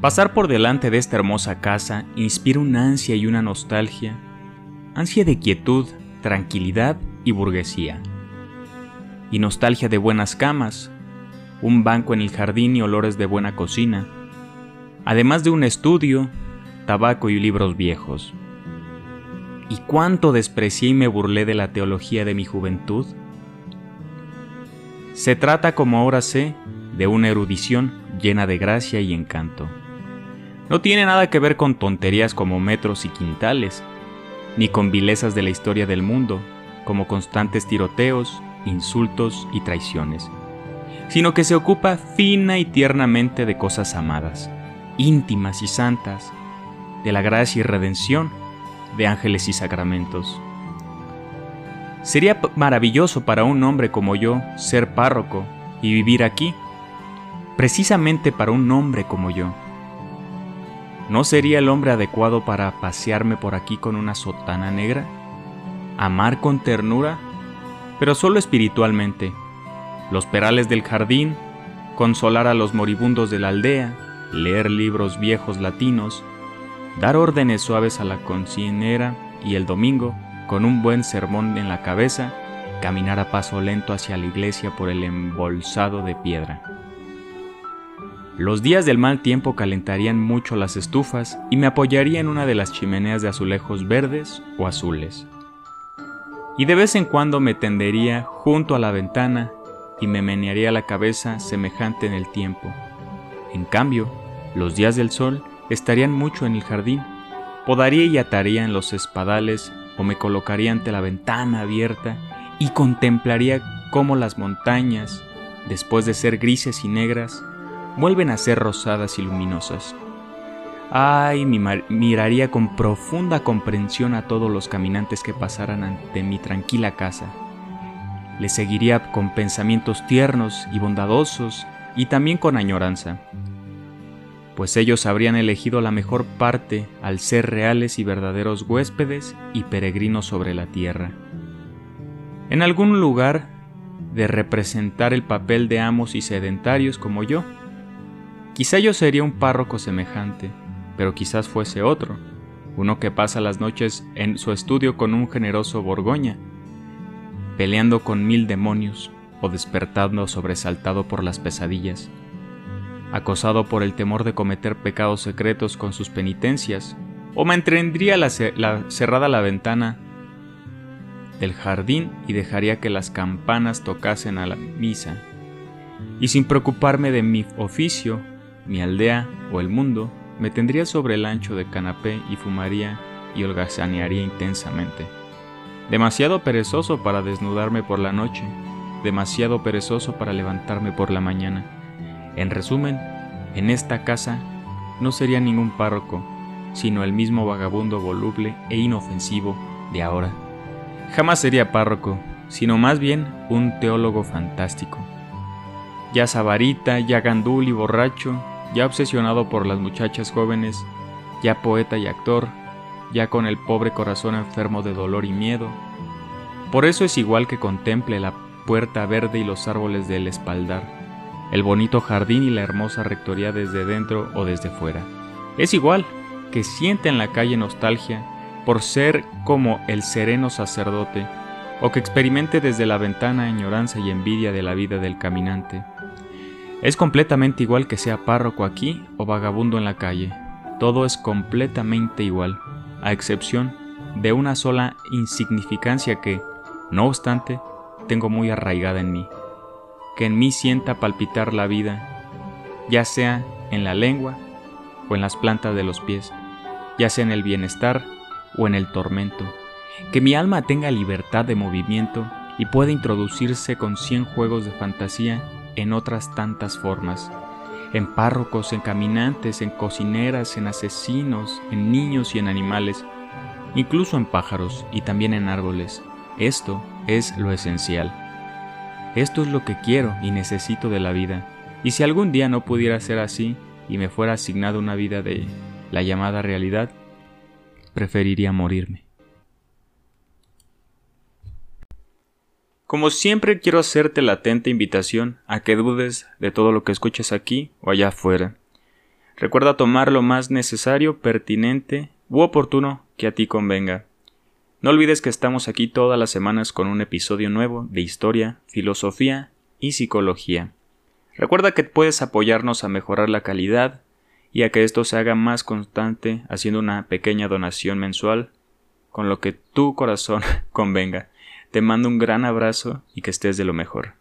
Pasar por delante de esta hermosa casa inspira una ansia y una nostalgia, ansia de quietud, tranquilidad y burguesía. Y nostalgia de buenas camas, un banco en el jardín y olores de buena cocina, además de un estudio, tabaco y libros viejos. ¿Y cuánto desprecié y me burlé de la teología de mi juventud? Se trata, como ahora sé, de una erudición llena de gracia y encanto. No tiene nada que ver con tonterías como metros y quintales, ni con vilezas de la historia del mundo, como constantes tiroteos, insultos y traiciones, sino que se ocupa fina y tiernamente de cosas amadas, íntimas y santas, de la gracia y redención, de ángeles y sacramentos. Sería maravilloso para un hombre como yo ser párroco y vivir aquí, precisamente para un hombre como yo ¿No sería el hombre adecuado para pasearme por aquí con una sotana negra? Amar con ternura, pero solo espiritualmente. Los perales del jardín, consolar a los moribundos de la aldea, leer libros viejos latinos, dar órdenes suaves a la cocinera y el domingo, con un buen sermón en la cabeza, caminar a paso lento hacia la iglesia por el embolsado de piedra. Los días del mal tiempo calentarían mucho las estufas y me apoyaría en una de las chimeneas de azulejos verdes o azules. Y de vez en cuando me tendería junto a la ventana y me menearía la cabeza semejante en el tiempo. En cambio, los días del sol estarían mucho en el jardín. Podaría y ataría en los espadales o me colocaría ante la ventana abierta y contemplaría cómo las montañas, después de ser grises y negras, vuelven a ser rosadas y luminosas. Ay, miraría con profunda comprensión a todos los caminantes que pasaran ante mi tranquila casa. Les seguiría con pensamientos tiernos y bondadosos y también con añoranza, pues ellos habrían elegido la mejor parte al ser reales y verdaderos huéspedes y peregrinos sobre la tierra. En algún lugar de representar el papel de amos y sedentarios como yo, Quizá yo sería un párroco semejante, pero quizás fuese otro, uno que pasa las noches en su estudio con un generoso Borgoña, peleando con mil demonios o despertando sobresaltado por las pesadillas, acosado por el temor de cometer pecados secretos con sus penitencias, o me la, la cerrada la ventana del jardín y dejaría que las campanas tocasen a la misa, y sin preocuparme de mi oficio mi aldea o el mundo, me tendría sobre el ancho de canapé y fumaría y holgazanearía intensamente. Demasiado perezoso para desnudarme por la noche, demasiado perezoso para levantarme por la mañana. En resumen, en esta casa no sería ningún párroco, sino el mismo vagabundo voluble e inofensivo de ahora. Jamás sería párroco, sino más bien un teólogo fantástico. Ya sabarita, ya gandul y borracho, ya obsesionado por las muchachas jóvenes, ya poeta y actor, ya con el pobre corazón enfermo de dolor y miedo. Por eso es igual que contemple la puerta verde y los árboles del espaldar, el bonito jardín y la hermosa rectoría desde dentro o desde fuera. Es igual que siente en la calle nostalgia por ser como el sereno sacerdote, o que experimente desde la ventana añoranza y envidia de la vida del caminante. Es completamente igual que sea párroco aquí o vagabundo en la calle. Todo es completamente igual, a excepción de una sola insignificancia que, no obstante, tengo muy arraigada en mí. Que en mí sienta palpitar la vida, ya sea en la lengua o en las plantas de los pies, ya sea en el bienestar o en el tormento. Que mi alma tenga libertad de movimiento y pueda introducirse con cien juegos de fantasía en otras tantas formas, en párrocos, en caminantes, en cocineras, en asesinos, en niños y en animales, incluso en pájaros y también en árboles. Esto es lo esencial. Esto es lo que quiero y necesito de la vida. Y si algún día no pudiera ser así y me fuera asignada una vida de la llamada realidad, preferiría morirme. Como siempre quiero hacerte la atenta invitación a que dudes de todo lo que escuches aquí o allá afuera. Recuerda tomar lo más necesario, pertinente u oportuno que a ti convenga. No olvides que estamos aquí todas las semanas con un episodio nuevo de historia, filosofía y psicología. Recuerda que puedes apoyarnos a mejorar la calidad y a que esto se haga más constante haciendo una pequeña donación mensual con lo que tu corazón convenga. Te mando un gran abrazo y que estés de lo mejor.